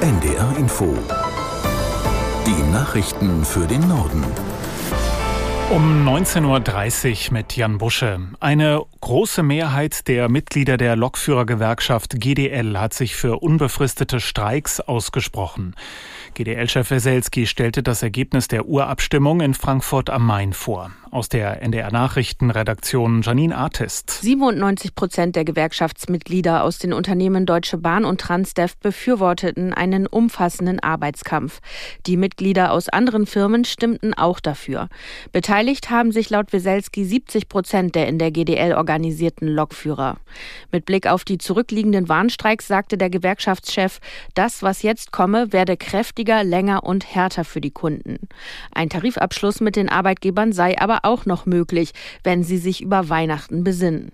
NDR Info. Die Nachrichten für den Norden. Um 19.30 Uhr mit Jan Busche. Eine große Mehrheit der Mitglieder der Lokführergewerkschaft GDL hat sich für unbefristete Streiks ausgesprochen. GDL-Chef Weselski stellte das Ergebnis der Urabstimmung in Frankfurt am Main vor. Aus der NDR Nachrichtenredaktion Janine Artist. 97 Prozent der Gewerkschaftsmitglieder aus den Unternehmen Deutsche Bahn und Transdev befürworteten einen umfassenden Arbeitskampf. Die Mitglieder aus anderen Firmen stimmten auch dafür. Beteiligt haben sich laut Weselski 70 Prozent der in der GDL organisierten Lokführer. Mit Blick auf die zurückliegenden Warnstreiks sagte der Gewerkschaftschef, das, was jetzt komme, werde kräftiger, länger und härter für die Kunden. Ein Tarifabschluss mit den Arbeitgebern sei aber auch noch möglich, wenn sie sich über Weihnachten besinnen.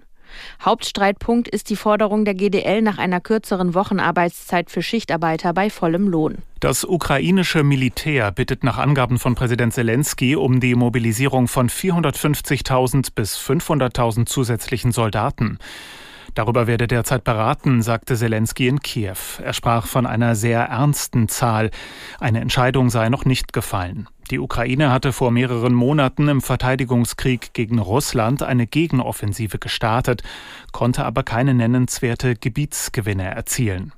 Hauptstreitpunkt ist die Forderung der GDL nach einer kürzeren Wochenarbeitszeit für Schichtarbeiter bei vollem Lohn. Das ukrainische Militär bittet nach Angaben von Präsident Zelensky um die Mobilisierung von 450.000 bis 500.000 zusätzlichen Soldaten. Darüber werde derzeit beraten, sagte Zelensky in Kiew. Er sprach von einer sehr ernsten Zahl. Eine Entscheidung sei noch nicht gefallen. Die Ukraine hatte vor mehreren Monaten im Verteidigungskrieg gegen Russland eine Gegenoffensive gestartet, konnte aber keine nennenswerte Gebietsgewinne erzielen.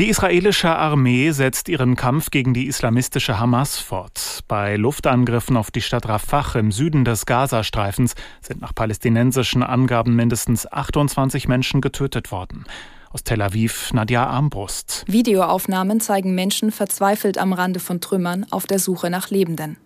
Die israelische Armee setzt ihren Kampf gegen die islamistische Hamas fort. Bei Luftangriffen auf die Stadt Rafah im Süden des Gazastreifens sind nach palästinensischen Angaben mindestens 28 Menschen getötet worden. Aus Tel Aviv Nadja Armbrust. Videoaufnahmen zeigen Menschen verzweifelt am Rande von Trümmern auf der Suche nach Lebenden.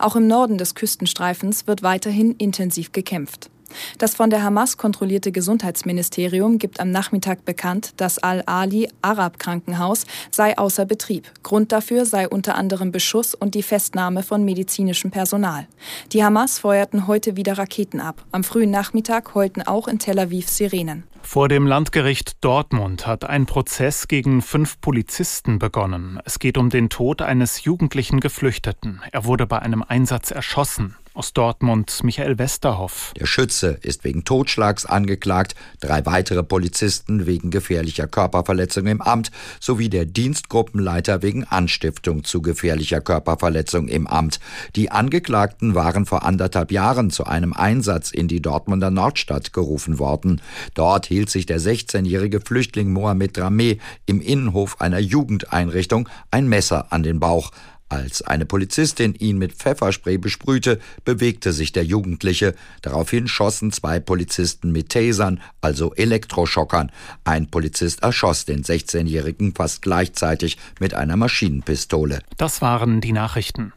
Auch im Norden des Küstenstreifens wird weiterhin intensiv gekämpft. Das von der Hamas kontrollierte Gesundheitsministerium gibt am Nachmittag bekannt, das Al-Ali Arab Krankenhaus sei außer Betrieb. Grund dafür sei unter anderem Beschuss und die Festnahme von medizinischem Personal. Die Hamas feuerten heute wieder Raketen ab. Am frühen Nachmittag heulten auch in Tel Aviv Sirenen. Vor dem Landgericht Dortmund hat ein Prozess gegen fünf Polizisten begonnen. Es geht um den Tod eines jugendlichen Geflüchteten. Er wurde bei einem Einsatz erschossen. Aus Dortmund Michael Westerhoff. Der Schütze ist wegen Totschlags angeklagt, drei weitere Polizisten wegen gefährlicher Körperverletzung im Amt sowie der Dienstgruppenleiter wegen Anstiftung zu gefährlicher Körperverletzung im Amt. Die Angeklagten waren vor anderthalb Jahren zu einem Einsatz in die Dortmunder Nordstadt gerufen worden. Dort hielt sich der 16-jährige Flüchtling Mohamed Rameh im Innenhof einer Jugendeinrichtung ein Messer an den Bauch. Als eine Polizistin ihn mit Pfefferspray besprühte, bewegte sich der Jugendliche. Daraufhin schossen zwei Polizisten mit Tasern, also Elektroschockern. Ein Polizist erschoss den 16-Jährigen fast gleichzeitig mit einer Maschinenpistole. Das waren die Nachrichten.